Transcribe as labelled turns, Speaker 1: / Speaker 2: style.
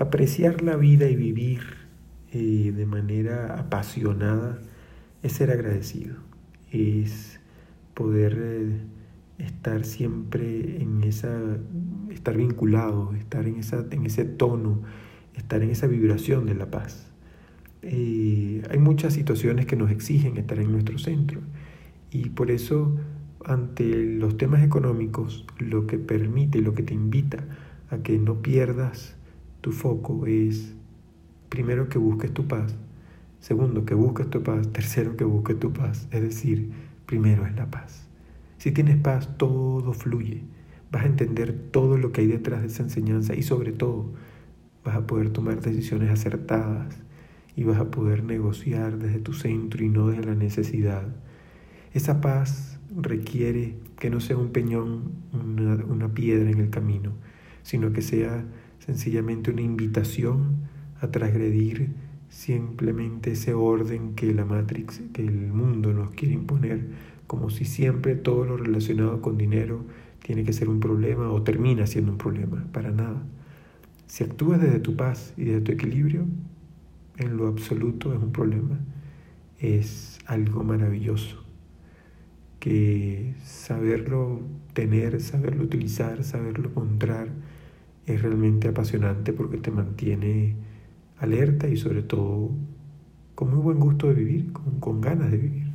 Speaker 1: apreciar la vida y vivir eh, de manera apasionada es ser agradecido, es poder eh, estar siempre en esa, estar vinculado, estar en, esa, en ese tono, estar en esa vibración de la paz. Eh, hay muchas situaciones que nos exigen estar en nuestro centro y por eso ante los temas económicos lo que permite, lo que te invita a que no pierdas tu foco es primero que busques tu paz, segundo que busques tu paz, tercero que busques tu paz, es decir, primero es la paz. Si tienes paz, todo fluye, vas a entender todo lo que hay detrás de esa enseñanza y sobre todo vas a poder tomar decisiones acertadas y vas a poder negociar desde tu centro y no desde la necesidad. Esa paz requiere que no sea un peñón, una, una piedra en el camino, sino que sea sencillamente una invitación a transgredir simplemente ese orden que la Matrix, que el mundo nos quiere imponer, como si siempre todo lo relacionado con dinero tiene que ser un problema o termina siendo un problema, para nada. Si actúas desde tu paz y desde tu equilibrio, en lo absoluto es un problema, es algo maravilloso, que saberlo tener, saberlo utilizar, saberlo encontrar, es realmente apasionante porque te mantiene alerta y sobre todo con muy buen gusto de vivir, con, con ganas de vivir.